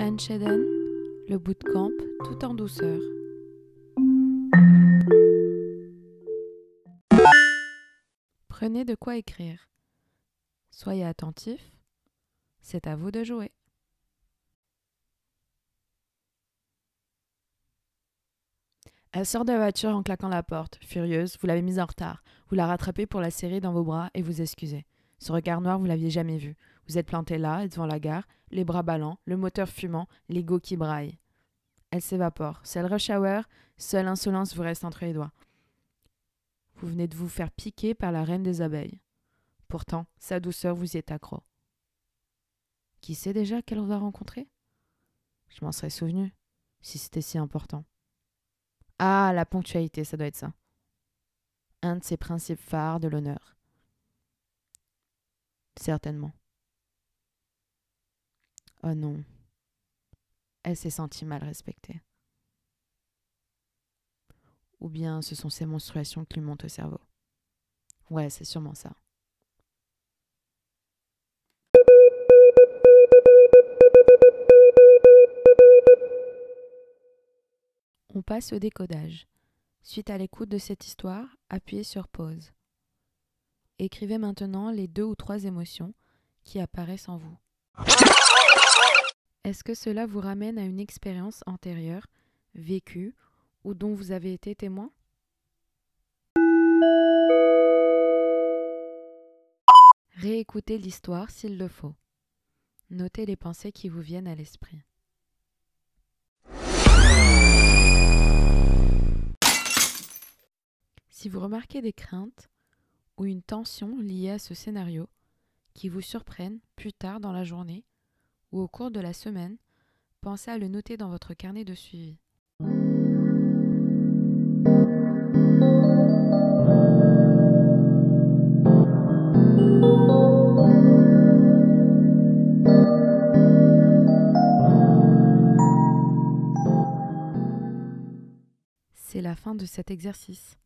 French le bootcamp tout en douceur. Prenez de quoi écrire. Soyez attentif. C'est à vous de jouer. Elle sort de la voiture en claquant la porte. Furieuse, vous l'avez mise en retard. Vous la rattrapez pour la serrer dans vos bras et vous excusez. Ce regard noir, vous l'aviez jamais vu. Vous êtes planté là, devant la gare, les bras ballants, le moteur fumant, l'ego qui braille. Elle s'évapore. C'est rush hour, seule insolence vous reste entre les doigts. Vous venez de vous faire piquer par la reine des abeilles. Pourtant, sa douceur vous y est accro. Qui sait déjà qu'elle va rencontrer? Je m'en serais souvenu, si c'était si important. Ah, la ponctualité, ça doit être ça. Un de ses principes phares de l'honneur. Certainement. Oh non. Elle s'est sentie mal respectée. Ou bien ce sont ces menstruations qui lui montent au cerveau. Ouais, c'est sûrement ça. On passe au décodage. Suite à l'écoute de cette histoire, appuyez sur pause. Écrivez maintenant les deux ou trois émotions qui apparaissent en vous. Est-ce que cela vous ramène à une expérience antérieure, vécue ou dont vous avez été témoin? Réécoutez l'histoire s'il le faut. Notez les pensées qui vous viennent à l'esprit. Si vous remarquez des craintes ou une tension liée à ce scénario qui vous surprennent plus tard dans la journée ou au cours de la semaine, pensez à le noter dans votre carnet de suivi. C'est la fin de cet exercice.